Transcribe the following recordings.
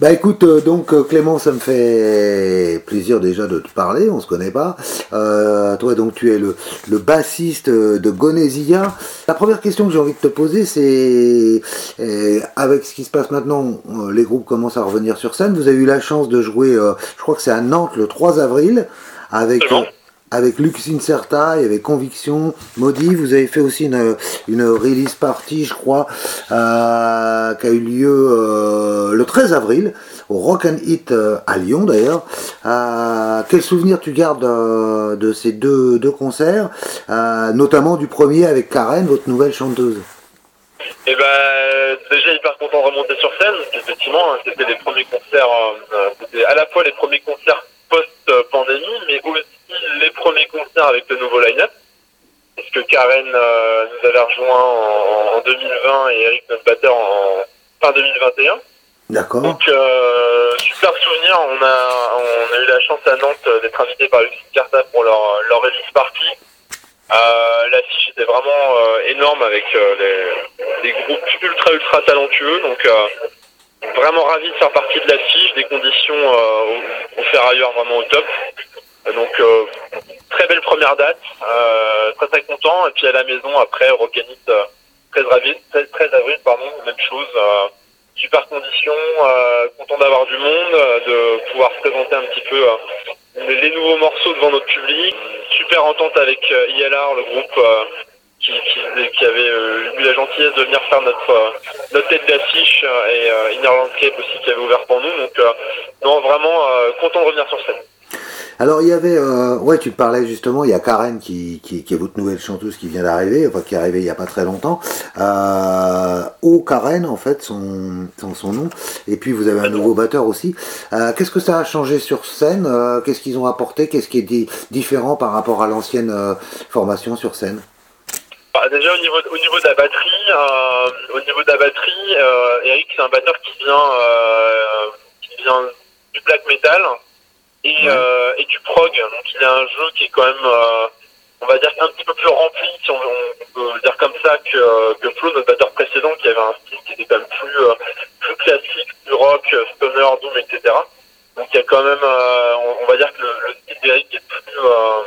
Bah écoute, euh, donc euh, Clément, ça me fait plaisir déjà de te parler, on se connaît pas. Euh, toi donc tu es le, le bassiste de Gonésia. La première question que j'ai envie de te poser, c'est avec ce qui se passe maintenant, les groupes commencent à revenir sur scène. Vous avez eu la chance de jouer, je crois que c'est à Nantes le 3 avril, avec. Avec Lux Incerta, y avait Conviction, Maudit, vous avez fait aussi une, une release party, je crois, euh, qui a eu lieu euh, le 13 avril, au Rock and Hit euh, à Lyon d'ailleurs. Quel souvenir tu gardes de ces deux, deux concerts, notamment du premier avec Karen, votre nouvelle chanteuse? Et ben déjà hyper content de remonter sur scène. Effectivement, hein, c'était les premiers concerts, c'était à la fois les premiers concerts post-pandémie, mais aussi les premiers concerts avec le nouveau line-up. Parce que Karen euh, nous avait rejoint en, en 2020 et Eric notre batteur en fin 2021. D'accord Donc euh, super souvenir. On a on a eu la chance à Nantes d'être invité par Lucie Carta pour leur leur release party. Euh, L'affiche était vraiment euh, énorme avec des, groupes ultra ultra talentueux. Donc vraiment ravi de faire partie de l'affiche, des conditions au, au ferrailleur vraiment au top. Euh, Donc euh, très belle première date, euh, très très content. Et puis à la maison après Rockanit euh, 13 avril, 13, 13 avril pardon, même chose. euh, super conditions, euh, content d'avoir du monde, euh, de pouvoir se présenter un petit peu euh, les, nouveaux morceaux devant notre public. Super entente avec euh, ILR, le groupe euh, qui, qui, qui avait euh, eu la gentillesse de venir faire notre euh, notre tête d'affiche euh, et euh, Inner Landscape aussi qui avait ouvert pour nous. Donc euh, non vraiment euh, content de revenir sur scène. Alors il y avait, euh, ouais, tu parlais justement, il y a Karen qui, qui, est votre nouvelle chanteuse qui vient d'arriver, enfin qui est arrivée il y a pas très longtemps. Euh, O Karen en fait, son, son, nom. Et puis vous avez un nouveau batteur aussi. Euh, Qu'est-ce que ça a changé sur scène? Euh, Qu'est-ce qu'ils ont apporté? Qu'est-ce qui est di- différent par rapport à l'ancienne euh, formation sur scène? Bah, déjà au niveau au niveau de la batterie, au niveau de la batterie, Eric c'est un batteur qui vient qui vient du black metal et, Ouais. euh, et du prog. Donc il a un jeu qui est quand même euh, on va dire un petit peu plus rempli, si on, on peut dire comme ça que que Flo, notre batteur précédent, qui avait un style qui était quand même plus euh, plus classique, plus rock, euh, stoner, doom, etc. Donc il y a quand même, euh, on, on va dire que le, le style d'Eric est plus euh,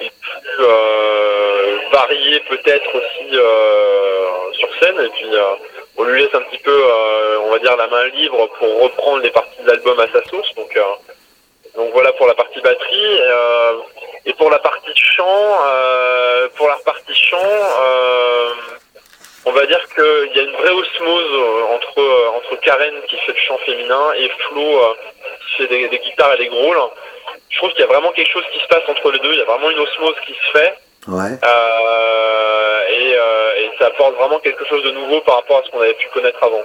est plus euh, varié peut-être aussi euh, sur scène et puis euh, on lui laisse un petit peu euh, on va dire la main libre pour reprendre les parties de l'album à sa sauce donc euh, donc voilà pour la partie batterie euh, et pour la partie chant euh, pour la partie chant euh, on va dire qu'il y a une vraie osmose entre entre Karen qui fait le chant féminin et Flo qui fait des, des guitares et des growls je trouve qu'il y a vraiment quelque chose qui se passe entre les deux. Il y a vraiment une osmose qui se fait Ouais. euh, et, euh, et ça apporte vraiment quelque chose de nouveau par rapport à ce qu'on avait pu connaître avant.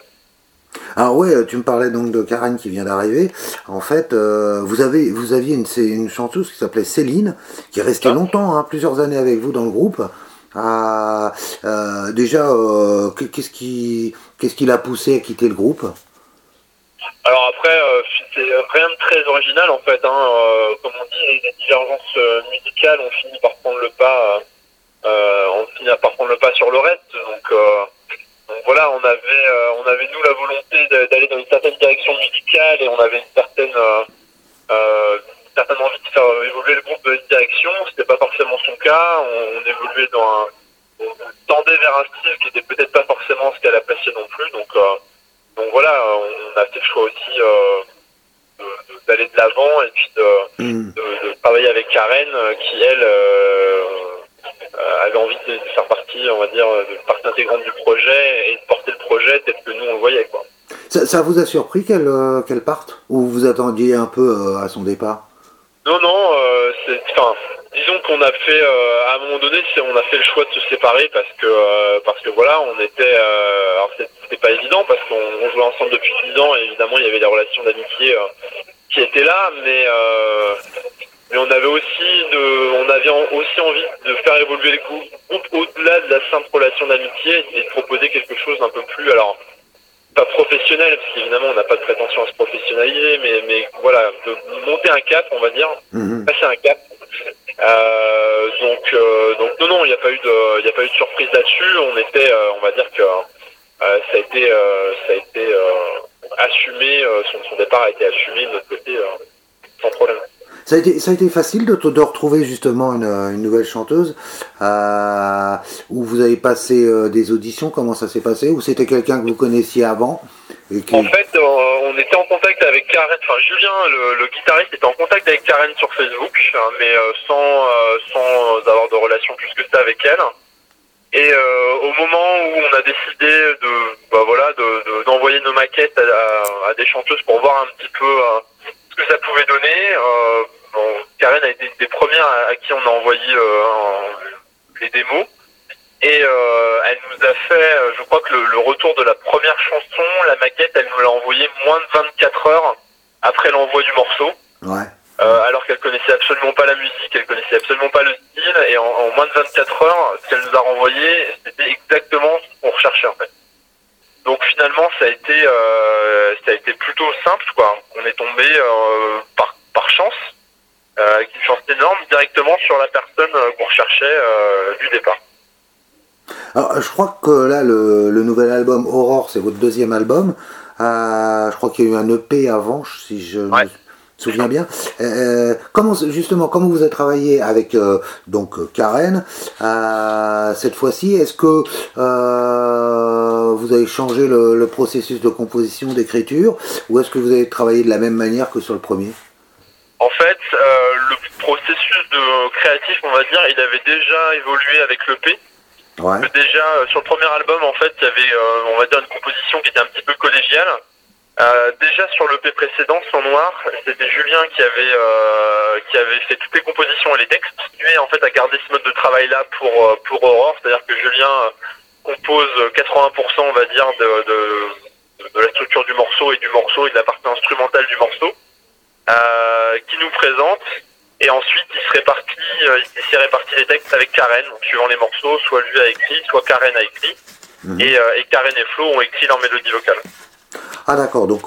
Alors ouais, euh, tu me parlais donc de Karen qui vient d'arriver. En fait, euh, vous avez, vous aviez une, une chanteuse qui s'appelait Céline, qui est restée Ah. longtemps, hein, plusieurs années avec vous dans le groupe. Ah, euh, déjà, euh, que- qu'est-ce qui, qu'est-ce qui l'a poussé à quitter le groupe? Alors après, c'est rien de très original en fait. Hein, comme on dit, les, divergences musicales ont fini par prendre le pas. On finit par prendre le pas sur le reste. Donc, donc voilà, on avait, euh, on avait nous la volonté d'aller dans une certaine direction musicale et on avait une certaine, euh, euh, une certaine envie de faire évoluer le groupe dans une direction. C'était pas forcément son cas. On, on évoluait dans un, on tendait vers un style qui était peut-être pas forcément ce qu'elle appréciait non plus. Donc donc voilà, on a fait le choix aussi d'aller de l'avant et puis de, de- de travailler avec Karen qui elle euh, avait envie de, faire partie, on va dire, de partie intégrante du projet et de porter le projet tel que nous on le voyait quoi. ça, ça vous a surpris qu'elle, euh, qu'elle parte Ou vous attendiez un peu euh, à son départ? Non non, euh, c'est disons qu'on a fait euh, à un moment donné, on a fait le choix de se séparer parce que euh, parce que voilà, on était euh, alors c'était pas évident parce qu'on on jouait ensemble depuis 10 ans et évidemment il y avait des relations d'amitié euh, qui étaient là, mais euh, mais on avait aussi de on avait aussi envie de faire évoluer le grou- groupe au-delà de la simple relation d'amitié et de proposer quelque chose d'un peu plus alors pas professionnel parce qu'évidemment on n'a pas de prétention à se professionnaliser mais mais voilà de monter un cap on va dire Mhm. passer un cap euh, donc euh, donc non non il n'y a pas eu de il y a pas eu de surprise là-dessus on était euh, on va dire que euh, ça a été euh, ça a été euh, assumé, son, son, départ a été assumé de notre côté sans problème. Ça a, été, ça a été facile de, de retrouver justement une, une nouvelle chanteuse euh, où vous avez passé euh, des auditions, comment ça s'est passé? Ou c'était quelqu'un que vous connaissiez avant et qui... En fait, euh, on était en contact avec Karen, enfin Julien, le, le, guitariste, était en contact avec Karen sur Facebook, hein, mais euh, sans, sans avoir de relation plus que ça avec elle. Et au moment où on a décidé de, bah voilà, d'envoyer de, nos maquettes à, à, des chanteuses pour voir un petit peu ce que ça pouvait donner, Karen a été une des premières à, qui on a envoyé euh, les démos. Et euh, elle nous a fait, euh, je crois que le, retour de la première chanson, la maquette, elle nous l'a envoyé moins de 24 heures après l'envoi du morceau. Ouais. alors qu'elle connaissait absolument pas la musique, elle connaissait absolument pas le style, et en, moins de 24 heures, ce qu'elle nous a renvoyé, c'était exactement ce qu'on recherchait en fait. Donc finalement, ça a été, ça a été plutôt simple, quoi. On est tombé euh, qui chance énorme directement sur la personne euh, qu'on recherchait euh, du départ. Alors, je crois que là, le, le nouvel album Aurore, c'est votre deuxième album. Euh, je crois qu'il y a eu un EP avant, si je me souviens bien. Euh, comment, justement, comment vous avez travaillé avec euh, donc Karen cette fois-ci? Est-ce que vous avez changé le, le processus de composition, d'écriture, ou est-ce que vous avez travaillé de la même manière que sur le premier? En fait, euh, le processus de créatif, on va dire, il avait déjà évolué avec l'EP. Ouais. Déjà, euh, sur le premier album, en fait, il y avait, euh, on va dire, une composition qui était un petit peu collégiale. Euh, déjà sur l'EP précédent, Sans Noir, c'était Julien qui avait euh, qui avait fait toutes les compositions et les textes. Lui, en fait, a gardé ce mode de travail là pour pour Aurore, c'est-à-dire que Julien compose 80%, on va dire, de, de, de la structure du morceau et du morceau et de la partie instrumentale du morceau. Euh, qui nous présente. Et ensuite, il se répartit, euh, il s'est réparti les textes avec Karen, donc suivant les morceaux, soit lui a écrit, soit Karen a écrit. Mhm. Et, euh, et, Karen et Flo ont écrit leur mélodie vocale. Ah d'accord, donc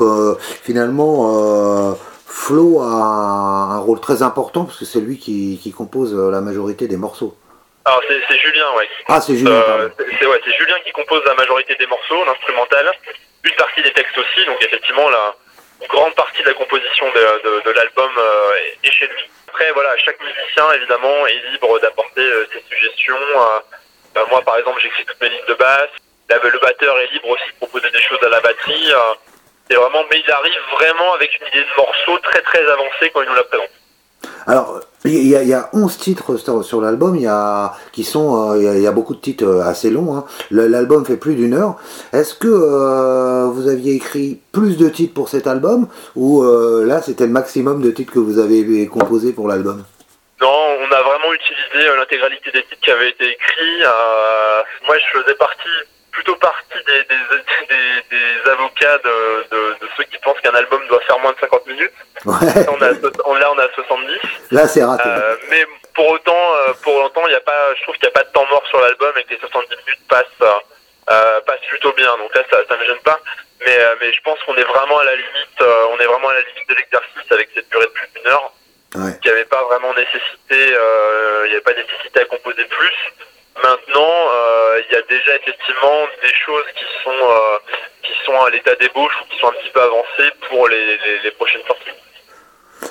finalement, Flo a un rôle très important parce que c'est lui qui, qui, compose la majorité des morceaux. Alors c'est Julien, ouais. Ah c'est Julien. c'est ouais, Julien qui compose la majorité des morceaux, l'instrumental, une partie des textes aussi, donc effectivement là grande partie de la composition de, de, l'album euh, est chez lui. Après, voilà, chaque musicien, évidemment, est libre d'apporter euh, ses suggestions. Euh, ben, moi, par exemple, j'écris toutes mes lignes de basse. Le batteur est libre aussi de proposer des choses à la batterie. c'est vraiment, mais il arrive vraiment avec une idée de morceau très très avancée quand il nous la présente. Alors, il y, a, il y, a 11 titres sur l'album, il y a, qui sont, euh, il, y a, beaucoup de titres euh, assez longs. Hein. L'album fait plus d'une heure. Est-ce que euh, vous aviez écrit plus de titres pour cet album ou là c'était le maximum de titres que vous avez composé pour l'album? Non, on a vraiment utilisé l'intégralité des titres qui avaient été écrits. moi, je faisais partie plutôt partie des, des, des, avocats de, de, de, ceux qui pensent qu'un album doit faire moins de 50 minutes. Ouais. On a, on, là, on a 70. Là, c'est raté. Euh, mais pour autant, euh, pour autant, il y a pas, je trouve qu'il n'y a pas de temps mort sur l'album et que les 70 minutes passent, euh, passent plutôt bien. Donc là, ça, ça me gêne pas. Mais, mais je pense qu'on est vraiment à la limite, on est vraiment à la limite de l'exercice avec cette durée de plus d'une heure. Ouais. Qui avait pas vraiment nécessité, il n'y avait pas nécessité à composer plus. Maintenant, euh, il y a déjà effectivement des choses qui sont euh, qui sont à l'état d'ébauche ou qui sont un petit peu avancées pour les, les, prochaines sorties.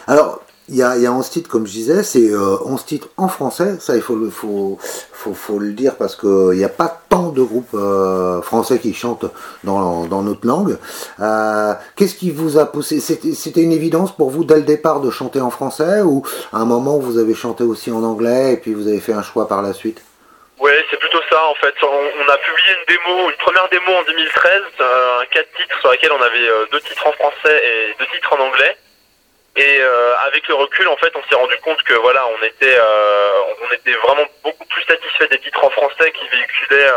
Alors, il y a, y a 11 titres, comme je disais, c'est euh, 11 titres en français, ça il faut le, faut, faut, faut le dire parce qu'il n'y a pas tant de groupes euh, français qui chantent dans, dans notre langue. Qu'est-ce qui vous a poussé? C'était une évidence pour vous dès le départ de chanter en français ou à un moment vous avez chanté aussi en anglais et puis vous avez fait un choix par la suite? Ouais, c'est plutôt ça en fait. On, a publié une démo, une première démo en 2013, euh, quatre titres sur laquelle on avait euh, deux titres en français et deux titres en anglais. Et euh, avec le recul, en fait, on s'est rendu compte que voilà, on était, euh, on était vraiment beaucoup plus satisfait des titres en français qui véhiculaient.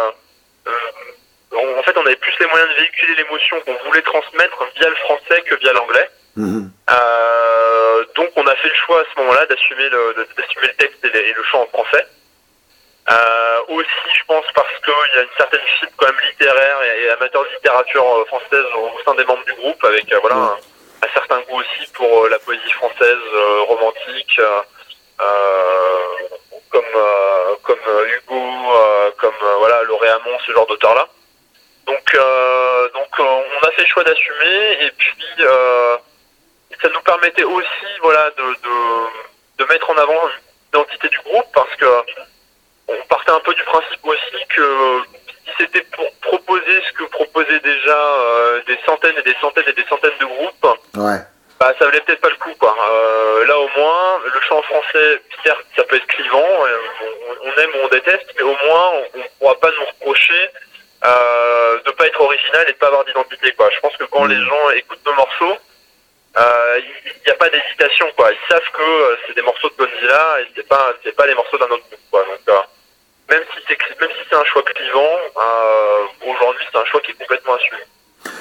en fait, on avait plus les moyens de véhiculer l'émotion qu'on voulait transmettre via le français que via l'anglais. Mhm. donc, on a fait le choix à ce moment-là d'assumer le, d'assumer le texte et, et le chant en français. Euh, aussi, je pense parce qu'il y a une certaine fibre quand même littéraire et, amateur de littérature euh, française au, sein des membres du groupe, avec euh, voilà un, certain goût aussi pour la poésie française romantique, comme comme Hugo, comme voilà Lauréamont, ce genre d'auteur-là. Donc, donc on a fait le choix d'assumer et puis ça nous permettait aussi voilà de, de, de mettre en avant l'identité du groupe parce que on partait un peu du principe aussi que si c'était pour proposer ce que proposaient déjà euh, des centaines et des centaines et des centaines de groupes, ouais. bah ça valait peut-être pas le coup quoi. Euh, là au moins, le chant français, certes ça peut être clivant, euh, on, aime ou on déteste, mais au moins on, ne pourra pas nous reprocher euh, de pas être original et de pas avoir d'identité quoi. Je pense que quand mmh. les gens écoutent nos morceaux, il n'y a pas d'hésitation quoi. Ils savent que c'est des morceaux de Godzilla et c'est pas c'est pas les morceaux d'un autre groupe quoi. Donc même si c'est si un choix clivant, euh, aujourd'hui c'est un choix qui est complètement assumé.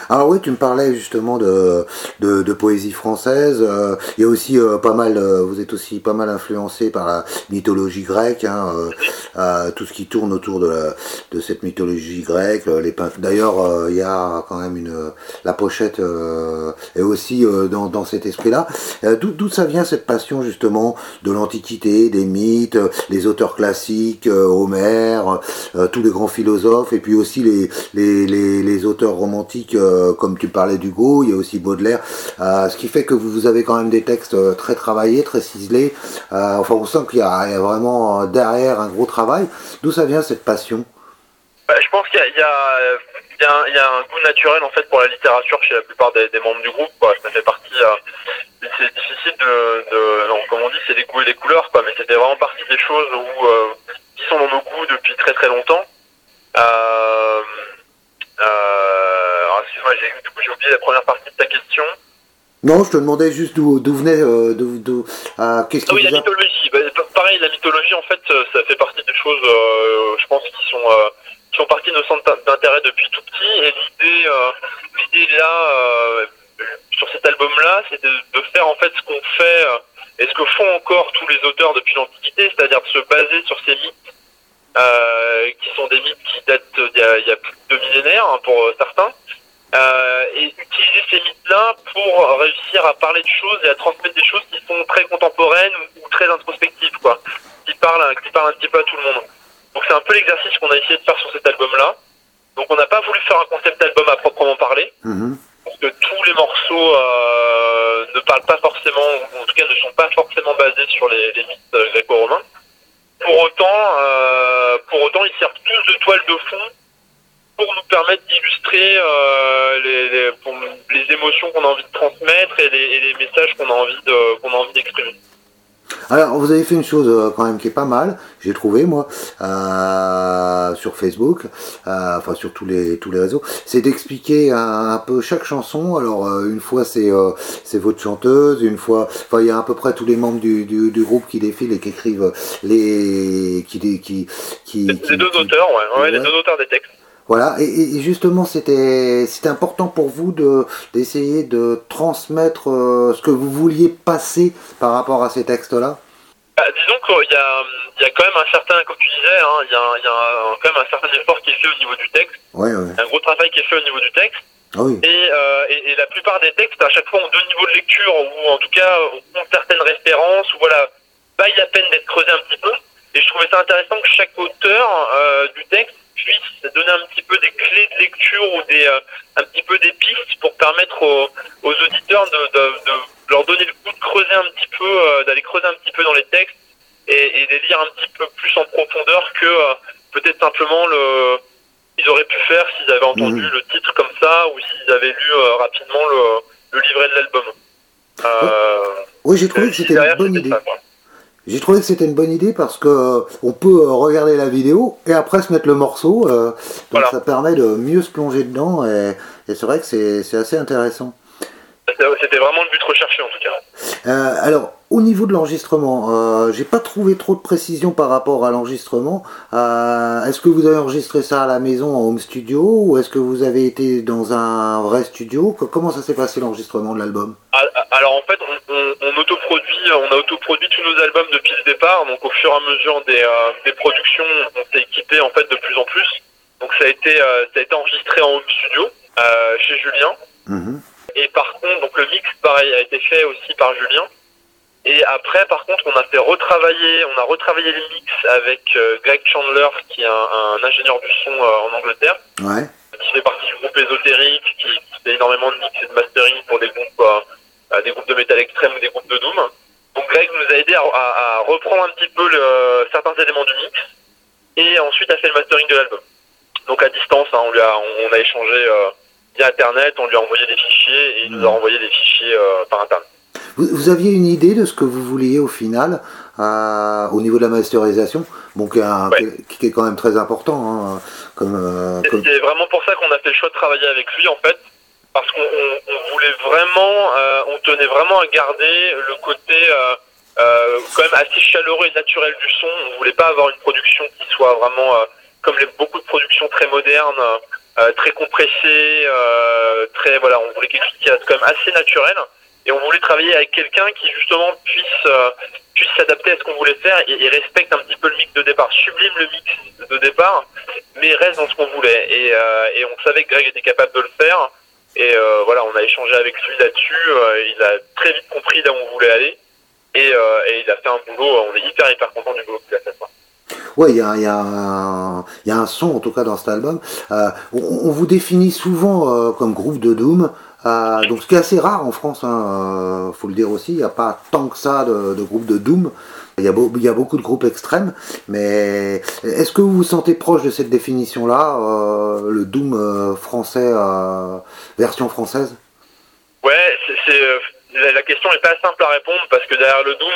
Alors oui, tu me parlais justement de, de, poésie française. Euh, il y a aussi euh, pas mal, euh, vous êtes aussi pas mal influencé par la mythologie grecque, hein, tout ce qui tourne autour de, de cette mythologie grecque. Les D'ailleurs, il y a quand même une la pochette est aussi dans, dans cet esprit-là. D'où ça vient cette passion justement de l'Antiquité, des mythes, les auteurs classiques, Homère, tous les grands philosophes, et puis aussi les, les, les auteurs romantiques euh, comme tu parlais d'Hugo, il y a aussi Baudelaire, euh, ce qui fait que vous avez quand même des textes euh, très travaillés, très ciselés. enfin, on sent qu'il y, a vraiment derrière un gros travail. D'où ça vient cette passion? Bah, Je pense qu'il y, a un goût naturel en fait pour la littérature chez la plupart des, membres du groupe. Ça fait partie. c'est difficile de, comme on dit, c'est les goûts et les couleurs, quoi. Mais c'était vraiment partie des choses où qui sont dans nos goûts depuis très très longtemps. Euh, excuse-moi, j'ai, j'ai oublié la première partie de ta question. Non, je te demandais juste d'où, d'où venait, euh, d'où, ah, qu'est-ce qui ah oui, la mythologie. Bah, pareil, la mythologie, en fait, euh, ça fait partie des choses, euh, je pense, qui sont, qui sont partie de nos centres d'intérêt depuis tout petit. Et l'idée, l'idée là, sur cet album-là, c'est de, de, faire en fait ce qu'on fait et ce que font encore tous les auteurs depuis l'Antiquité, c'est-à-dire de se baser sur ces mythes qui sont des mythes qui datent d'il y a, il y a plus de deux millénaires hein, pour certains, euh, et utiliser ces mythes-là pour réussir à parler de choses et à transmettre des choses qui sont très contemporaines ou, très introspectives, quoi, qui parlent, qui parlent un petit peu à tout le monde. Donc c'est un peu l'exercice qu'on a essayé de faire sur cet album-là. Donc on n'a pas voulu faire un concept d'album à proprement parler, mm-hmm. parce que tous les morceaux euh, ne parlent pas forcément, ou en tout cas ne sont pas forcément basés sur les, les mythes euh, gréco-romains. Pour autant, euh, pour autant, ils servent tous de toile de fond pour nous permettre d'illustrer euh, les, les, les, émotions qu'on a envie de transmettre et les, et les messages qu'on a envie de qu'on a envie d'exprimer. Alors, vous avez fait une chose euh, quand même qui est pas mal, j'ai trouvé moi, euh, sur Facebook, euh, enfin sur tous les tous les réseaux, c'est d'expliquer un, peu chaque chanson. Alors, euh, une fois c'est c'est votre chanteuse, une fois, enfin il y a à peu près tous les membres du, du, du groupe qui défilent et qui écrivent les qui qui qui, qui les deux auteurs, ouais, ouais, les deux auteurs des textes. Voilà, et, justement, c'était important pour vous de d'essayer de transmettre euh, ce que vous vouliez passer par rapport à ces textes-là? Bah, disons qu'il y a, il y a quand même un certain, comme tu disais, hein, il, y a, il y a quand même un certain effort qui est fait au niveau du texte. Ouais, ouais. Un gros travail qui est fait au niveau du texte. Ah oui. et, euh, et, et, la plupart des textes, à chaque fois, ont deux niveaux de lecture, ou en tout cas, ont certaines références, ou voilà, vaille la peine d'être creusé un petit peu. Et je trouvais ça intéressant que chaque auteur euh, du texte puisse donner un petit peu des clés de lecture ou des, euh, un petit peu des pistes pour permettre aux, aux auditeurs de, de, de, leur donner le coup de creuser un petit peu, euh, d'aller creuser un petit peu dans les textes et, et les lire un petit peu plus en profondeur que euh, peut-être simplement le ils auraient pu faire s'ils avaient entendu mmh. le titre comme ça ou s'ils avaient lu rapidement le, le livret de l'album. oui, j'ai trouvé que c'était une bonne idée. Ça, j'ai trouvé que c'était une bonne idée parce que euh, on peut euh, regarder la vidéo et après se mettre le morceau. Euh, donc ça permet de mieux se plonger dedans et, et c'est vrai que c'est assez intéressant. C'était vraiment le but recherché en tout cas. Euh, alors, au niveau de l'enregistrement, euh, j'ai pas trouvé trop de précision par rapport à l'enregistrement. Euh, est-ce que vous avez enregistré ça à la maison en home studio ou est-ce que vous avez été dans un vrai studio? Comment ça s'est passé l'enregistrement de l'album? Ah, ah, Alors en fait, on, on, on, autoproduit, on a autoproduit tous nos albums depuis le départ. Donc au fur et à mesure des, euh, des productions, on s'est équipé en fait de plus en plus. Donc ça a été, euh, ça a été enregistré en home studio euh, chez Julien. Mmh. Et par contre, donc le mix, pareil, a été fait aussi par Julien. Et après, par contre, on a fait retravailler, on a retravaillé les mix avec euh, Greg Chandler, qui est un, un ingénieur du son euh, en Angleterre. Ouais. qui fait partie du groupe ésotérique, qui, qui fait énormément de mix et de mastering pour des groupes, des groupes de métal extrême ou des groupes de doom. Donc Greg nous a aidé à, à, reprendre un petit peu le, certains éléments du mix et ensuite a fait le mastering de l'album. Donc à distance, hein, on, lui a, on, a échangé euh, via Internet, on lui a envoyé des fichiers et il nous a mmh. renvoyé des fichiers euh, par Internet. Vous, vous, aviez une idée de ce que vous vouliez au final euh, au niveau de la masterisation, bon, qui, est, qui, est quand même très important. Hein, comme, C'est vraiment pour ça qu'on a fait le choix de travailler avec lui en fait, parce qu'on on, voulait vraiment, on tenait vraiment à garder le côté quand même assez chaleureux et naturel du son. On voulait pas avoir une production qui soit vraiment comme les, beaucoup de productions très modernes, euh, très compressées, euh, très voilà, on voulait quelque chose qui reste quand même assez naturel. Et on voulait travailler avec quelqu'un qui justement puisse euh, puisse s'adapter à ce qu'on voulait faire et, respecte un petit peu le mix de départ, sublime le mix de départ, mais reste dans ce qu'on voulait. Et, et on savait que Greg était capable de le faire. Et voilà, on a échangé avec lui là-dessus. il a très vite compris là où on voulait aller. Et, il a fait un boulot. On est hyper hyper content du boulot qu'il a fait. Ouais, il y a, y, a y a, un son en tout cas dans cet album. Euh, on, vous définit souvent euh, comme groupe de doom. Euh, donc ce qui est assez rare en France, hein, faut le dire aussi, il n'y a pas tant que ça de, de groupes de doom. Il y, a il beaucoup de groupes extrêmes, mais est-ce que vous vous sentez proche de cette définition-là, le doom français, version française? Ouais, la question n'est pas simple à répondre parce que derrière le doom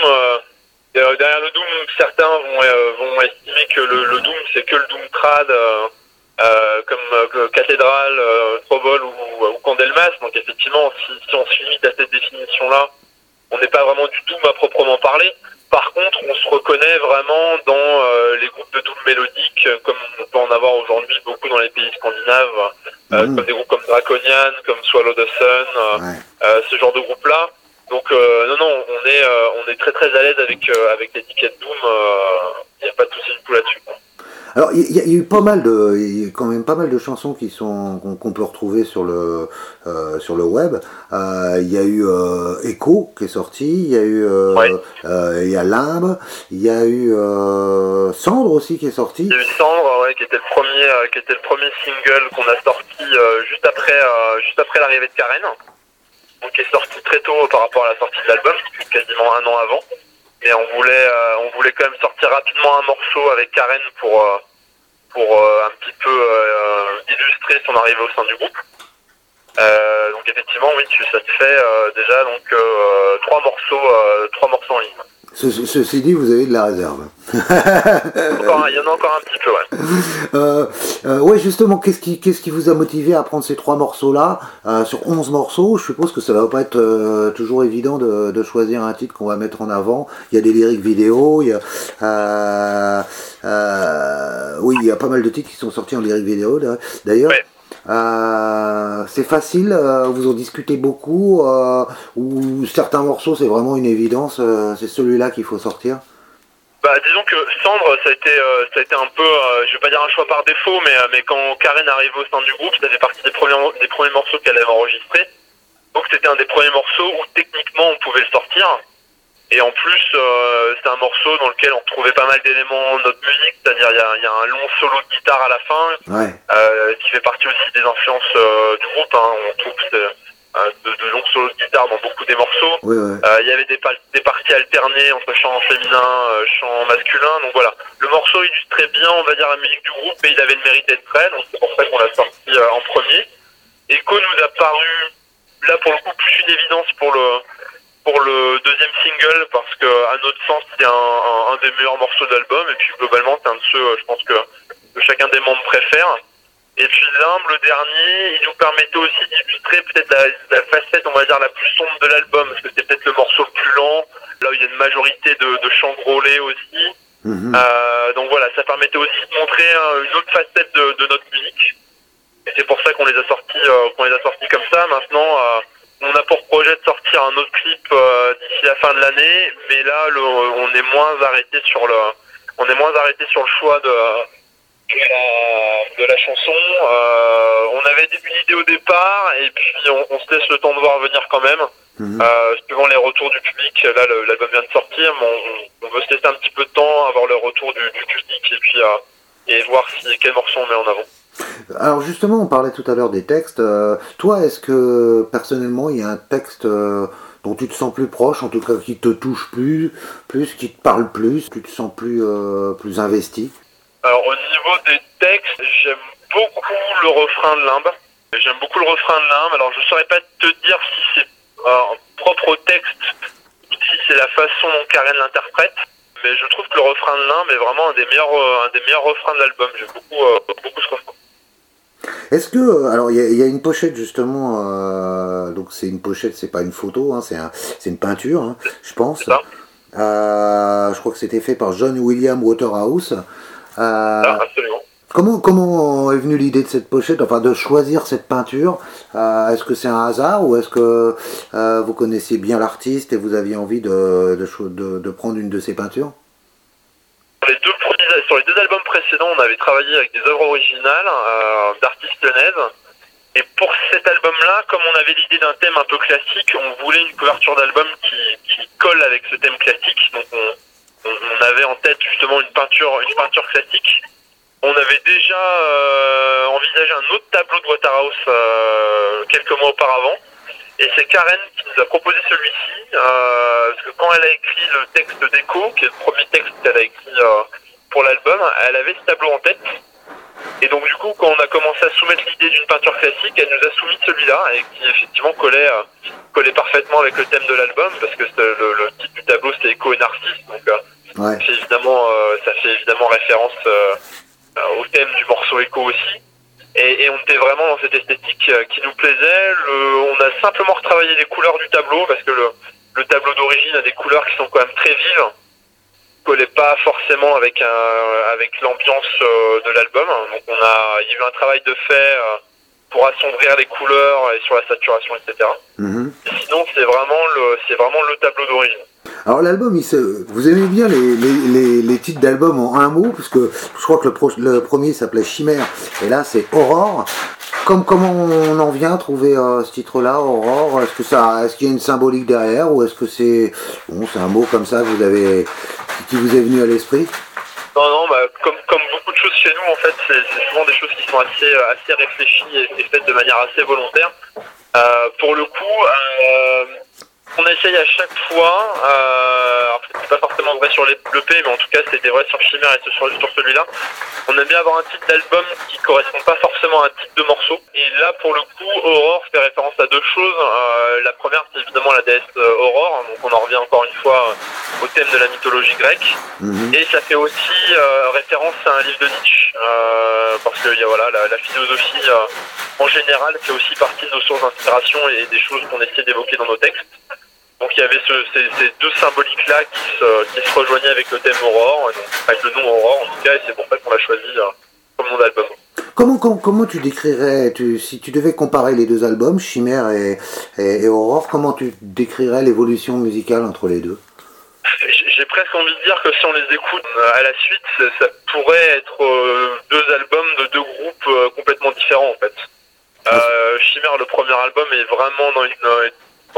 euh, derrière le Doom, certains vont, euh, vont estimer que le, le Doom, c'est que le Doom trad, euh, comme Cathédrale, Trobol ou, ou Candelmas. Donc effectivement, si, si on se limite à cette définition-là, on n'est pas vraiment du Doom à proprement parler. Par contre, on se reconnaît vraiment dans les groupes de doom mélodiques, comme on peut en avoir aujourd'hui beaucoup dans les pays scandinaves, mmh. comme des groupes comme Draconian, comme Swallow the Sun, ce genre de groupes-là. Donc euh, non, non, on est, euh, on est très très à l'aise avec, euh, avec l'étiquette Doom. Il n'y a pas de souci du tout là-dessus. Alors il y, a eu pas mal de, y a quand même pas mal de chansons qui sont qu'on peut retrouver sur le euh, sur le web. Il y a eu euh, Echo qui est sorti, il y a eu il y Limbe, il y a eu Cendre aussi qui est sorti. Il y a eu Cendre, ouais, qui était le premier qui était le premier single qu'on a sorti juste après juste après l'arrivée de Karen qui est sorti très tôt par rapport à la sortie de l'album, quasiment un an avant. Mais on voulait, euh, on voulait quand même sortir rapidement un morceau avec Karen pour, euh, pour euh, un petit peu illustrer son arrivée au sein du groupe. Donc effectivement, oui, ça te fait déjà donc trois morceaux, trois morceaux en ligne ceci dit, vous avez de la réserve. il y en a encore un petit peu, ouais. Euh, euh, ouais, justement, qu'est-ce qui, qu'est-ce qui vous a motivé à prendre ces trois morceaux-là euh, sur 11 morceaux? Je suppose que ça va pas être euh, toujours évident de, de, choisir un titre qu'on va mettre en avant. Il y a des lyriques vidéo, il y a, oui, il y a pas mal de titres qui sont sortis en lyrique vidéo d'ailleurs. Euh, c'est facile, euh, vous en discutez beaucoup, euh, ou certains morceaux c'est vraiment une évidence, c'est celui-là qu'il faut sortir bah, disons que Cendre, ça a été, un peu, je vais pas dire un choix par défaut, mais, quand Karen arrive au sein du groupe, ça fait partie des premiers, des premiers morceaux qu'elle avait enregistrés. Donc c'était un des premiers morceaux où techniquement on pouvait le sortir. Et en plus, euh, c'est un morceau dans lequel on retrouvait pas mal d'éléments de notre musique, c'est-à-dire il y a, y a, un long solo de guitare à la fin, ouais. euh, qui fait partie aussi des influences euh, du groupe. Hein. On trouve de, de, longs solos de guitare dans beaucoup des morceaux. Il ouais, ouais. y avait des, des, parties alternées entre chant féminin, chant masculin. Donc voilà, le morceau illustrait bien, on va dire, la musique du groupe, mais il avait le mérite d'être prêt, donc c'est pour ça qu'on l'a sorti en premier. Echo nous a paru, là pour le coup, plus une évidence pour le pour le deuxième single parce que à notre sens c'est un, un, des meilleurs morceaux d'album et puis globalement c'est un de ceux euh, je pense que, chacun des membres préfère. Et puis l'humble le dernier il nous permettait aussi d'illustrer peut-être la, facette on va dire la plus sombre de l'album parce que c'est peut-être le morceau le plus lent. Là où il y a une majorité de, de chants grôlés aussi. Mhm. euh, donc voilà ça permettait aussi de montrer une autre facette de, de notre musique. Et c'est pour ça qu'on les a sortis euh, qu'on les a sortis comme ça. Maintenant euh, on a pour projet de sortir un autre clip euh, d'ici la fin de l'année, mais là, le, on est moins arrêté sur le, on est moins arrêté sur le choix de, de, la, de la, chanson. Euh, on avait une idée au départ, et puis on, on, se laisse le temps de voir venir quand même. Mhm. Euh, suivant les retours du public, là l'album vient de sortir, mais on, on, veut se laisser un petit peu de temps, avoir le retour du, du public, et puis et voir si quel morceau on met en avant. Alors justement, on parlait tout à l'heure des textes. Euh, toi, est-ce que personnellement, il y a un texte euh, dont tu te sens plus proche, en tout cas qui te touche plus, plus qui te parle plus, tu te sens plus, euh, plus investi? Alors au niveau des textes, j'aime beaucoup le refrain de Limbe. J'aime beaucoup le refrain de Limbe. Alors je saurais pas te dire si c'est un propre texte, si c'est la façon dont Karen l'interprète. Mais je trouve que le refrain de Limbe est vraiment un des meilleurs, un des meilleurs refrains de l'album. J'aime beaucoup, beaucoup ce refrain. Est-ce que euh, alors il y, a une pochette justement euh, donc c'est une pochette c'est pas une photo hein, c'est un, c'est une peinture hein, je pense. Euh, je crois que c'était fait par John William Waterhouse. Ah, absolument. Comment, comment est venue l'idée de cette pochette, enfin de choisir cette peinture? Est-ce que c'est un hasard ou est-ce que vous connaissiez bien l'artiste et vous aviez envie de, de, de prendre une de ses peintures? Les deux sur les deux albums précédents, on avait travaillé avec des œuvres originales euh, d'artistes lyonnaises. Et pour cet album-là, comme on avait l'idée d'un thème un peu classique, on voulait une couverture d'album qui, colle avec ce thème classique. Donc on, avait en tête justement une peinture, une peinture classique. On avait déjà euh, envisagé un autre tableau de Waterhouse euh, quelques mois auparavant. Et c'est Karen qui nous a proposé celui-ci, euh, parce que quand elle a écrit le texte d'écho, qui est le premier texte qu'elle a écrit pour l'album, elle avait ce tableau en tête. Et donc du coup, quand on a commencé à soumettre l'idée d'une peinture classique, elle nous a soumis celui-là, et qui effectivement collait, euh, collait parfaitement avec le thème de l'album, parce que le, le, titre du tableau c'est Écho et Narcisse, donc ça, fait évidemment, ça fait évidemment référence au thème du morceau Écho aussi. Et, on était vraiment dans cette esthétique euh, qui nous plaisait. on a simplement retravaillé les couleurs du tableau parce que le, tableau d'origine a des couleurs qui sont quand même très vives, collait pas forcément avec avec l'ambiance euh, de l'album. Donc on a, il y a eu un travail de fait euh, pour assombrir les couleurs et sur la saturation, etc. Mm-hmm. sinon c'est vraiment le, c'est vraiment le tableau d'origine. Alors l'album, vous aimez bien les, titres d'album en un mot, puisque je crois que le, premier s'appelait Chimère, et là c'est Aurore. Comme, comment on en vient à trouver euh, ce titre-là, Aurore? Est-ce que ça, est-ce qu'il y a une symbolique derrière, ou est-ce que c'est bon, c'est un mot comme ça que vous avez, qui vous est venu à l'esprit Non, non, bah, comme, beaucoup de choses chez nous, en fait, c'est, souvent des choses qui sont assez, euh, assez réfléchies et, faites de manière assez volontaire. Euh, pour le coup, on essaye à chaque fois, euh, alors c'est pas forcément vrai sur les l'EP, mais en tout cas c'était vrai sur Chimère et sur, sur celui-là. On aime bien avoir un titre d'album qui correspond pas forcément à un titre de morceau. Et là pour le coup, Aurore fait référence à deux choses. Euh, la première c'est évidemment la déesse euh, Aurore, donc on en revient encore une fois au thème de la mythologie grecque. Mhm. Et ça fait aussi référence à un livre de Nietzsche, parce que y a, voilà, la, la philosophie en général fait aussi partie de nos sources d'inspiration et des choses qu'on essaie d'évoquer dans nos textes. Donc il y avait ces, deux symboliques-là qui se, rejoignaient avec le thème Aurore, avec le nom Aurore en tout cas, et c'est pour ça qu'on l'a choisi euh, comme nom d'album. Comment, comment, tu décrirais, si tu devais comparer les deux albums, Chimère et, et, Aurore, comment tu décrirais l'évolution musicale entre les deux? J'ai presque envie de dire que si on les écoute à la suite, ça, pourrait être euh, deux albums de deux groupes euh, complètement différents en fait. Ah. Chimère, le premier album, est vraiment dans une,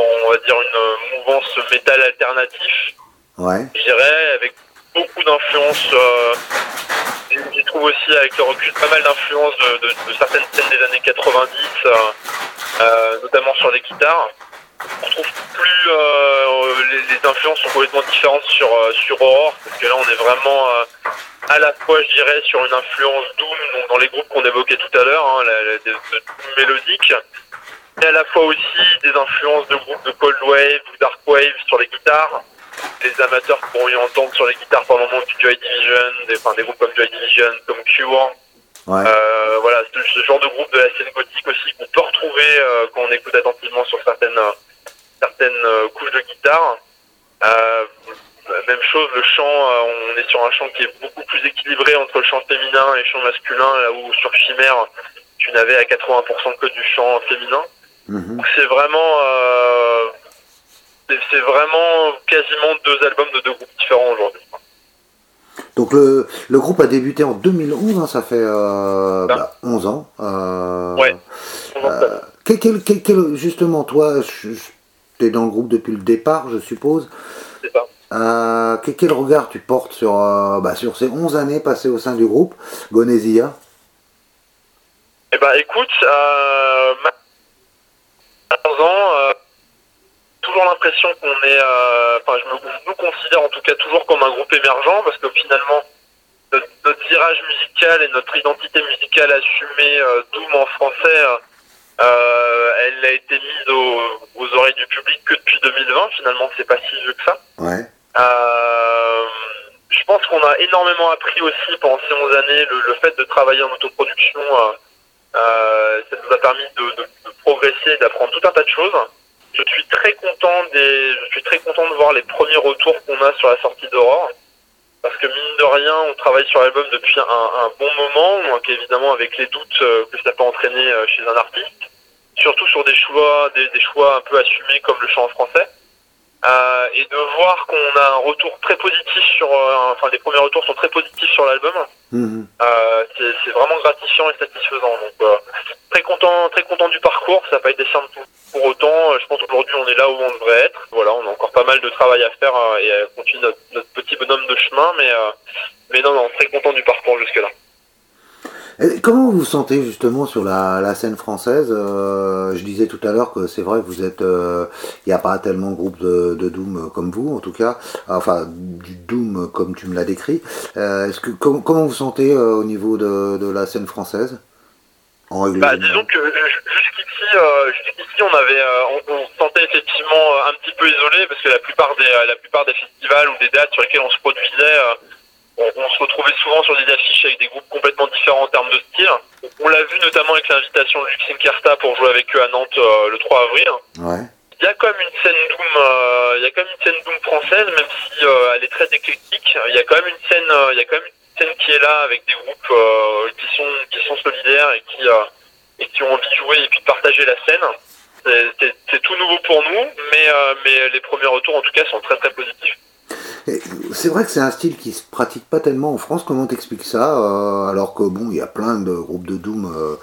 on va dire, une mouvance métal alternatif. Ouais. Je dirais, avec beaucoup d'influences. Euh, J'y trouve aussi, avec le recul, pas mal d'influences de, certaines scènes des années 90, euh, euh, notamment sur les guitares. On trouve plus euh, les, influences sont complètement différentes sur sur Aurore parce que là on est vraiment à la fois je dirais sur une influence doom donc dans les groupes qu'on évoquait tout à l'heure hein, la, doom mélodique et à la fois aussi des influences de groupes de cold wave ou dark wave sur les guitares. Les amateurs pourront y entendre sur les guitares par moment du Joy Division, des, enfin, des groupes comme Joy Division, comme Cure. Ouais. Euh, voilà, ce, genre de groupe de la scène gothique aussi qu'on peut retrouver euh, quand on écoute attentivement sur certaines euh, certaines euh, couches de guitare. Euh, même chose, le chant, on est sur un chant qui est beaucoup plus équilibré entre le chant féminin et le chant masculin, là où sur Chimère, tu n'avais à 80% que du chant féminin. Mhm. C'est vraiment, euh, c'est vraiment quasiment deux albums de deux groupes différents aujourd'hui. Donc le, le, groupe a débuté en 2011, hein, ça fait euh, bah, 11 ans. Euh, ouais. Euh, quel, quel, quel, justement, toi, tu es dans le groupe depuis le départ, je suppose. C'est ça. Quel, regard tu portes sur, bah, sur ces 11 années passées au sein du groupe Gonésia? Eh ben écoute, euh, 15 ans, euh, toujours l'impression qu'on est, euh, enfin je me, nous considère en tout cas toujours comme un groupe émergent parce que finalement notre, notre virage musical et notre identité musicale assumée euh, Doom en français, euh, elle a été mise aux, aux oreilles du public que depuis 2020. Finalement, c'est pas si vieux que ça. Ouais. Euh, je pense qu'on a énormément appris aussi pendant ces 11 années le, le fait de travailler en autoproduction. Euh, ça nous a permis de, de, de progresser, d'apprendre tout un tas de choses. Je suis très content je suis très content de voir les premiers retours qu'on a sur la sortie d'Aurore. Parce que mine de rien, on travaille sur l'album depuis un, bon moment, donc évidemment avec les doutes euh, que ça peut entraîner euh, chez un artiste. Surtout sur des choix, des choix un peu assumés comme le chant en français. Euh, et de voir qu'on a un retour très positif sur, euh, enfin les premiers retours sont très positifs sur l'album. Mhm. Euh, c'est vraiment gratifiant et satisfaisant. Donc euh, très content, très content du parcours. Ça n'a pas été simple pour, autant. Je pense qu'aujourd'hui on est là où on devrait être. Voilà, on a encore pas mal de travail à faire et à continuer notre, notre petit bonhomme de chemin, mais euh, mais non, non, très content du parcours jusque là. Et comment vous vous sentez justement sur la, la scène française euh, Je disais tout à l'heure que c'est vrai que vous êtes, il n'y a pas tellement de groupes de, de doom comme vous, en tout cas, enfin du doom comme tu me l'as décrit. Euh, est-ce que com- comment vous sentez euh, au niveau de, de la scène française? En règle Bah, disons que euh, jusqu'ici, euh, jusqu'ici, on avait, euh, on, on se sentait effectivement euh, un petit peu isolé parce que la plupart des, euh, la plupart des festivals ou des dates sur lesquelles on se produisait, euh, on, on se retrouvait souvent sur des affiches avec des groupes complètement différents en termes de style. On l'a vu notamment avec l'invitation de Luxine Kerta pour jouer avec eux à Nantes euh, le 3 avril. Ouais. Il y a quand même une scène doom, euh, il y a quand même une scène doom française, même si euh, elle est très éclectique. Il y a quand même une scène, euh, il y a quand même une scène qui est là avec des groupes euh, qui sont qui sont solidaires et qui euh, et qui ont envie de jouer et puis de partager la scène. C'est- tout nouveau pour nous, mais euh, mais les premiers retours en tout cas sont très très positifs. C'est vrai que c'est un style qui se pratique pas tellement en France. Comment t'expliques ça euh, Alors que bon, il y a plein de groupes de doom euh,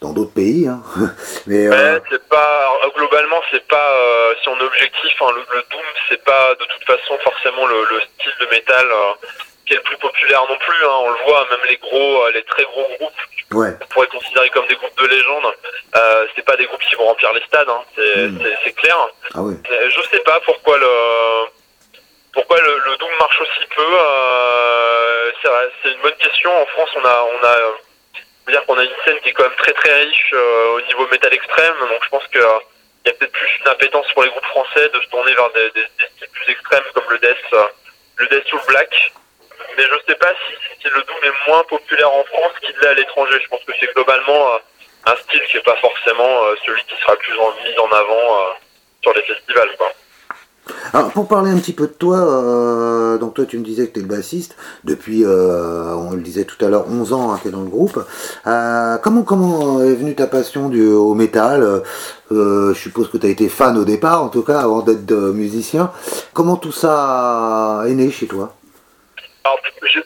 dans d'autres pays. Hein. Mais euh, Ouais, c'est pas globalement c'est pas euh, si on est objectif hein, le, le doom c'est pas de toute façon forcément le, le style de métal euh, qui est le plus populaire non plus hein, on le voit même les gros euh, les très gros groupes ouais. qu'on pourrait considérer comme des groupes de légende euh, c'est pas des groupes qui vont remplir les stades hein, c'est c'est- c'est clair Ah oui. Euh, je sais pas pourquoi le pourquoi le, le doom marche aussi peu euh, c'est une bonne question en France on a on a dire qu'on a une scène qui est quand même très très riche euh, au niveau métal extrême, donc je pense que euh, il y a peut-être plus une appétence pour les groupes français de se tourner vers des, des, des styles plus extrêmes comme le death, euh, le death ou le black. Mais je sais pas si, si le doom est moins populaire en France qu'il l'est à l'étranger. Je pense que c'est globalement euh, un style qui est pas forcément euh, celui qui sera plus en, mis en avant sur les festivals. Quoi. Alors, pour parler un petit peu de toi, euh, donc toi tu me disais que tu es le bassiste depuis, euh, on le disait tout à l'heure, 11 ans hein, tu es dans le groupe. Euh, comment, comment est venue ta passion du, au métal? Je suppose que tu as été fan au départ, en tout cas, avant d'être musicien. Comment tout ça est né chez toi?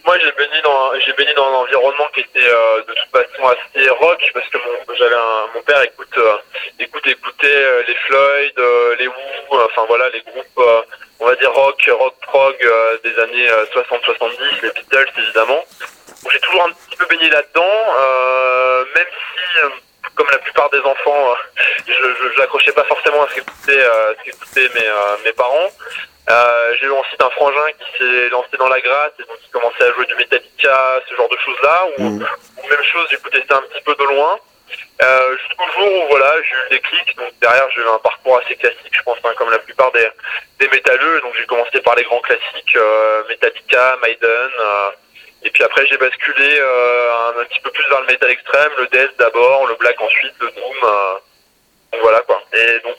Moi, j'ai baigné dans, j'ai baigné dans un environnement qui était euh, de toute façon assez rock, parce que mon, j'avais mon père écoute, euh, écoute, écoutait euh, les Floyd, les Who, enfin voilà, les groupes, on va dire rock, rock prog des années 60-70, les Beatles évidemment. J'ai toujours un petit peu baigné là-dedans, même si, comme la plupart des enfants, je, n'accrochais pas forcément à ce qu'écoutaient, mes, mes parents. Euh, j'ai eu ensuite un frangin qui s'est lancé dans la gratte et donc qui commençait à jouer du Metallica, ce genre de choses-là, ou, Mm. ou même chose, j'écoutais ça un petit peu de loin. Euh, jusqu'au jour où voilà, j'ai eu le déclic, donc derrière j'ai eu un parcours assez classique, je pense, hein, comme la plupart des, des métalleux, donc j'ai commencé par les grands classiques, euh, Metallica, Maiden, euh, et puis après j'ai basculé euh, un, un petit peu plus vers le métal extrême, le death d'abord, le black ensuite, le doom, donc voilà quoi. Et donc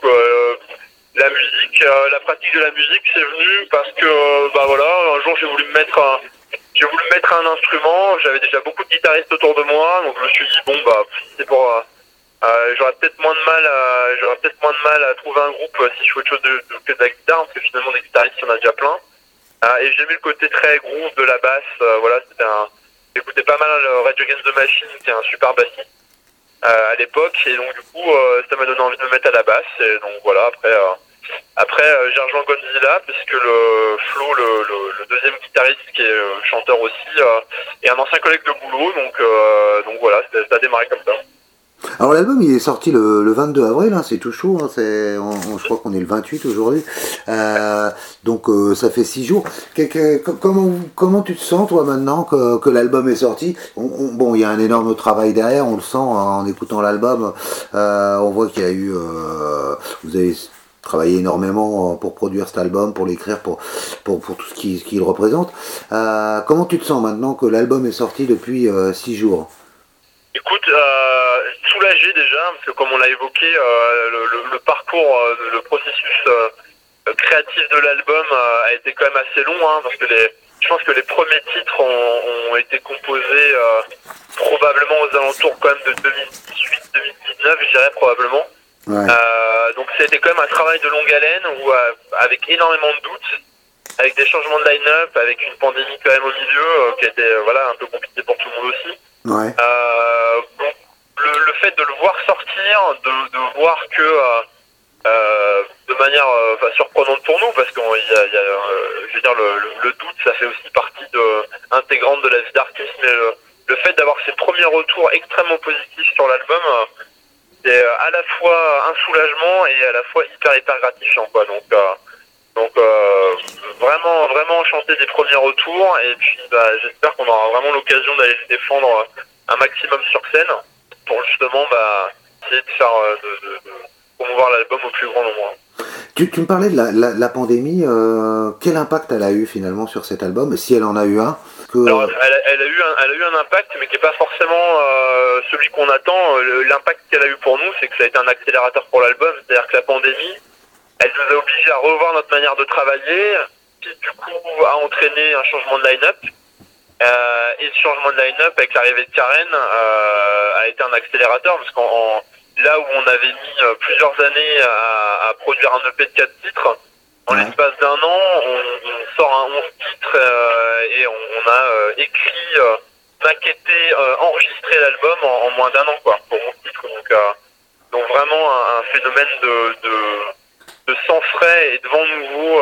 la musique, euh, la pratique de la musique, c'est venu parce que euh, bah voilà, un jour j'ai voulu me mettre un, j'ai voulu me mettre un instrument. J'avais déjà beaucoup de guitaristes autour de moi, donc je me suis dit bon bah c'est pour, euh, euh, j'aurais peut-être moins de mal, à, j'aurais peut-être moins de mal à trouver un groupe si je fais autre chose de, que de la guitare, parce que finalement des guitaristes il y en a déjà plein. Et j'ai mis le côté très groove de la basse. voilà, c'était un, j'écoutais pas mal euh, Rage Against the Machine, qui est un super bassiste à l'époque, et donc du coup ça m'a donné envie de me mettre à la basse. Et donc voilà, après. Euh, après, euh, j'ai rejoint Godzilla puisque le Flo, le, deuxième guitariste qui est euh, chanteur aussi, euh, est un ancien collègue de boulot, donc euh, donc voilà, ça a démarré comme ça. Alors l'album il est sorti le, le 22 avril, hein, c'est tout chaud, hein, c'est, on, je crois qu'on est le 28 aujourd'hui, Euh, donc euh, ça fait 6 jours. Comment, comment tu te sens toi maintenant que, que l'album est sorti? On- on- Bon, il y a un énorme travail derrière, on le sent hein, en écoutant l'album, Euh, on voit qu'il y a eu, euh, vous avez travaillé énormément pour produire cet album, pour l'écrire, pour, pour, tout ce qui- ce qu'il représente. Euh, comment tu te sens maintenant que l'album est sorti depuis 6 jours? Écoute, euh, soulagé déjà, parce que comme on l'a évoqué, euh, le, parcours, euh, le processus euh, euh, créatif de l'album euh, a été quand même assez long, hein, parce que je pense que les premiers titres ont, été composés euh, probablement aux alentours quand même de 2018-2019, je dirais probablement. Ouais. Euh, donc été quand même un travail de longue haleine, où euh, avec énormément de doutes, avec des changements de line-up, avec une pandémie quand même au milieu, euh, qui était voilà un peu compliqué pour tout le monde aussi. Ouais. Bon, le, le fait de le voir sortir, de, de voir que de manière enfin, surprenante pour nous, parce qu'il y a, il y a, je veux dire, le, le- le doute, ça fait aussi partie de, intégrante de la vie d'artiste, mais le, fait d'avoir ces premiers retours extrêmement positifs sur l'album, c'est euh, à la fois un soulagement et à la fois hyper hyper gratifiant, quoi. Donc euh, donc euh, vraiment vraiment enchanté des premiers retours et puis bah, j'espère qu'on aura vraiment l'occasion d'aller les défendre un maximum sur scène pour justement bah, essayer de faire de, promouvoir l'album au plus grand nombre. Tu, me parlais de la, pandémie, quel impact elle a eu finalement sur cet album, si elle en a eu un? Alors, elle, a- eu un, elle a eu un impact, mais qui n'est pas forcément euh, celui qu'on attend. Le- L'impact qu'elle a eu pour nous, c'est que ça a été un accélérateur pour l'album. C'est-à-dire que la pandémie, elle nous a obligés à revoir notre manière de travailler, qui du coup a entraîné un changement de line-up. Euh, et ce changement de line-up avec l'arrivée de Karen euh, a été un accélérateur parce qu'en en- là où on avait mis euh, plusieurs années à, à produire un EP de 4 titres, en Ouais. l'espace d'un an, on, on sort un 11 titres euh, et on, on a euh, écrit, maquetté, euh, enregistré l'album en, en moins d'un an quoi, pour 11 titres. Donc, donc vraiment un, un phénomène de, de, de sang frais et de vent nouveau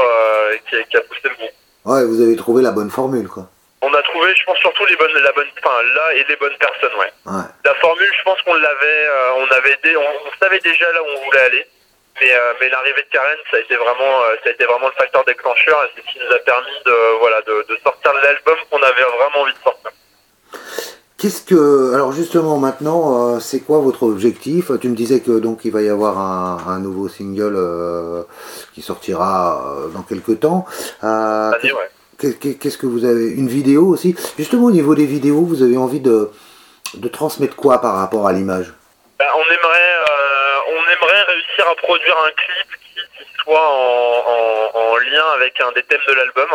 qui, a, qui a poussé le groupe. Ouais, vous avez trouvé la bonne formule, quoi. On a trouvé, je pense, surtout les bonnes, la bonne, enfin là et les bonnes personnes, ouais. Ouais. La formule, je pense qu'on l'avait, euh, on avait, dé- on, on savait déjà là où on voulait aller, mais, euh, mais l'arrivée de Karen, ça a été vraiment, euh, ça a été vraiment le facteur déclencheur et c'est ce qui nous a permis de, voilà, de, de sortir l'album qu'on avait vraiment envie de sortir. Qu'est-ce que, alors justement maintenant, euh, c'est quoi votre objectif? Tu me disais que donc il va y avoir un, un nouveau single euh, qui sortira dans quelques temps. Euh, Qu'est-ce que vous avez Une vidéo aussi? Justement au niveau des vidéos, vous avez envie de, de transmettre quoi par rapport à l'image? Ben, on aimerait, euh, on aimerait réussir à produire un clip qui, qui soit en, en, en lien avec un des thèmes de l'album.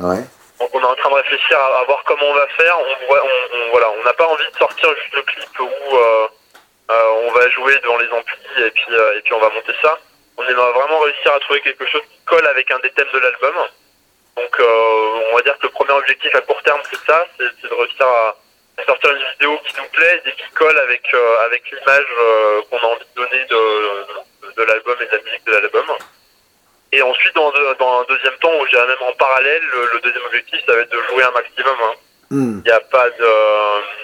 Ouais. Donc on est en train de réfléchir à, à voir comment on va faire. On, on, on- voilà, on n'a pas envie de sortir juste le clip où euh, euh, on va jouer devant les amplis et puis euh, et puis on va monter ça. On aimerait vraiment réussir à trouver quelque chose qui colle avec un des thèmes de l'album. Donc on va dire que le premier objectif à court terme c'est ça, c'est de réussir à, à sortir une vidéo qui nous plaise et qui colle avec avec l'image qu'on a envie de donner de, de, de l'album et de la musique de l'album. Et ensuite, dans, un- dans un deuxième temps, dirais même en parallèle, le, le deuxième objectif, ça va être de jouer un maximum. hein. Hmm. Il n'y a pas de,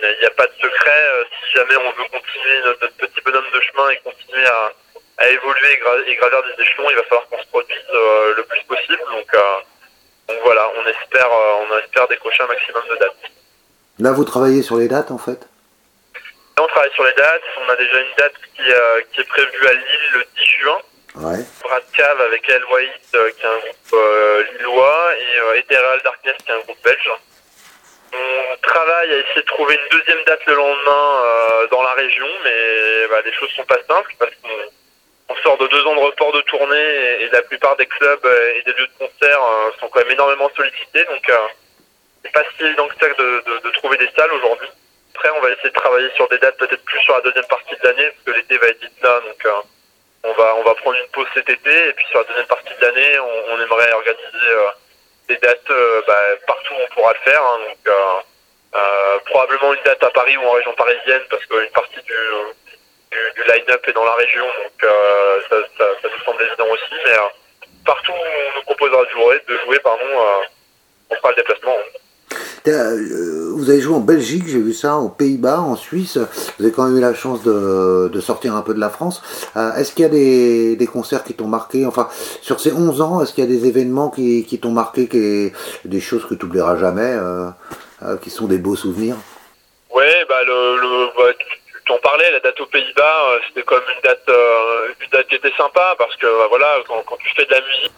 il y a pas de secret. euh, Si jamais on veut continuer notre, notre petit bonhomme de chemin et continuer à, à évoluer et, gra- et gravir des échelons, il va falloir qu'on se produise euh, le plus possible. Donc, euh, donc voilà, on espère, euh, on espère décrocher un maximum de dates. Là, vous travaillez sur les dates en fait? On travaille sur les dates. On a déjà une date qui, euh, qui est prévue à Lille le 10 juin. Ouais. Brad Cave avec El White, euh, qui est un groupe euh, lillois, et Ethereal Darkness, qui est un groupe belge. On travaille à essayer de trouver une deuxième date le lendemain dans la région, mais bah, les choses sont pas simples parce qu'on on sort de deux ans de report de tournée et, et la plupart des clubs et des lieux de concert sont quand même énormément sollicités, donc c'est pas si évident que ça de, de, de trouver des salles aujourd'hui. Après, on va essayer de travailler sur des dates peut-être plus sur la deuxième partie de l'année, parce que l'été va être vite là, donc euh, on va prendre une pause cet été et puis sur la deuxième partie de l'année on, aimerait organiser euh, des dates euh, bah, partout où on pourra le faire hein, donc probablement une date à Paris ou en région parisienne parce qu'une partie du, du, line-up est dans la région donc ça, nous semble évident aussi mais partout où on nous proposera de jouer, de jouer pardon, on fera le déplacement. Vous avez joué en Belgique, j'ai vu ça, aux Pays-Bas, en Suisse. Vous avez quand même eu la chance de, sortir un peu de la France. Euh, est-ce qu'il y a des, concerts qui t'ont marqué? Enfin, sur ces 11 ans, est-ce qu'il y a des événements qui, t'ont marqué, des choses que tu n'oublieras jamais, euh, qui sont des beaux souvenirs? Ouais, bah, bah, tu t'en parlais, la date aux Pays-Bas, c'était même une date, une date qui était sympa parce que bah, voilà, quand tu fais de la musique,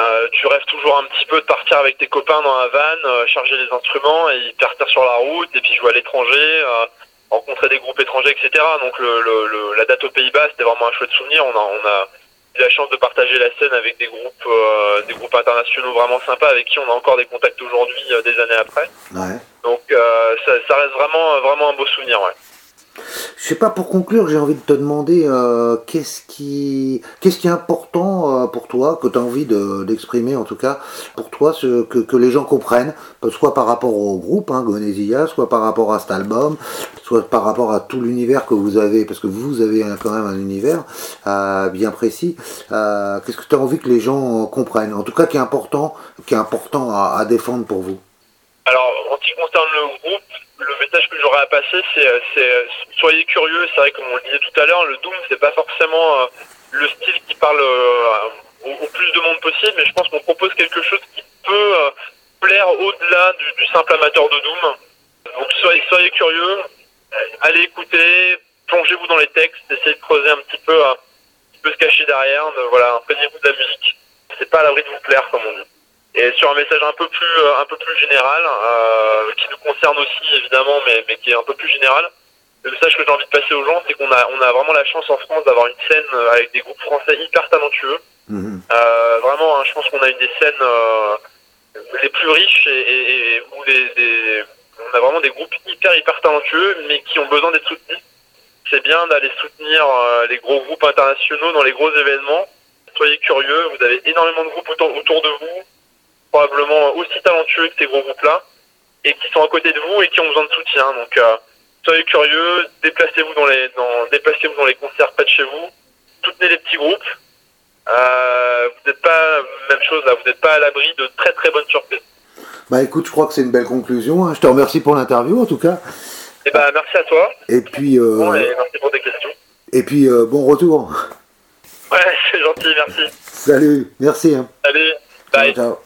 euh, tu rêves toujours un petit peu de partir avec tes copains dans la van, euh, charger les instruments et partir sur la route et puis jouer à l'étranger, euh, rencontrer des groupes étrangers, etc. Donc le, le, la date aux Pays-Bas, c'était vraiment un chouette souvenir. On a, on a eu la chance de partager la scène avec des groupes, des groupes internationaux vraiment sympas avec qui on a encore des contacts aujourd'hui, des années après. Ouais. Donc ça, ça, reste vraiment, vraiment un beau souvenir. Ouais. Je sais pas, pour conclure, j'ai envie de te demander euh, qu'est-ce qui, qu'est-ce qui est important euh, pour toi, que tu as envie d'exprimer en tout cas, pour toi, ce, que, que les gens comprennent, soit par rapport au groupe, hein, soit par rapport à cet album, soit par rapport à tout l'univers que vous avez, parce que vous avez quand même un univers euh, bien précis. Qu'est-ce que tu as envie que les gens comprennent? En tout cas, qui est important, qui est important à défendre pour vous. Alors, en ce qui concerne le groupe, le message que j'aurais à passer, c'est, euh, euh, soyez curieux. C'est vrai, comme on le disait tout à l'heure, le Doom, c'est pas forcément euh, le style qui parle au, plus de monde possible, mais je pense qu'on propose quelque chose qui peut plaire au-delà du, simple amateur de Doom. Donc soyez, soyez curieux, allez écouter, plongez-vous dans les textes, essayez de creuser un petit peu, un petit peu se cacher derrière. voilà, imprégnez-vous de la musique. C'est pas à l'abri de vous plaire, comme on dit. Et sur un message un peu plus, euh, un peu plus général, euh, qui nous concerne aussi évidemment, mais, mais qui est un peu plus général, le message que j'ai envie de passer aux gens, c'est qu'on a, on a vraiment la chance en France d'avoir une scène euh, avec des groupes français hyper talentueux. Mhm. Euh, vraiment, hein, je pense qu'on a une des scènes euh, les plus riches et, et, et où les, on a vraiment des groupes hyper hyper talentueux, mais qui ont besoin d'être soutenus. C'est bien d'aller soutenir euh, les gros groupes internationaux dans les gros événements. Soyez curieux, vous avez énormément de groupes autour, autour de vous probablement aussi talentueux que ces gros groupes-là, et qui sont à côté de vous et qui ont besoin de soutien. Donc, euh, soyez curieux, déplacez-vous dans les, dans, déplacez-vous dans les concerts près de chez vous, soutenez les petits groupes. Euh, vous n'êtes pas, même chose là, vous n'êtes pas à l'abri de très très bonnes surprises. Bah écoute, je crois que c'est une belle conclusion. Hein. Je te remercie pour l'interview en tout cas. Et eh bah merci à toi. Et puis. Euh... Bon, et merci pour tes questions. Et puis euh, bon retour. Ouais, c'est gentil, merci. Salut, merci. Hein. Salut, bye. Ciao, ciao.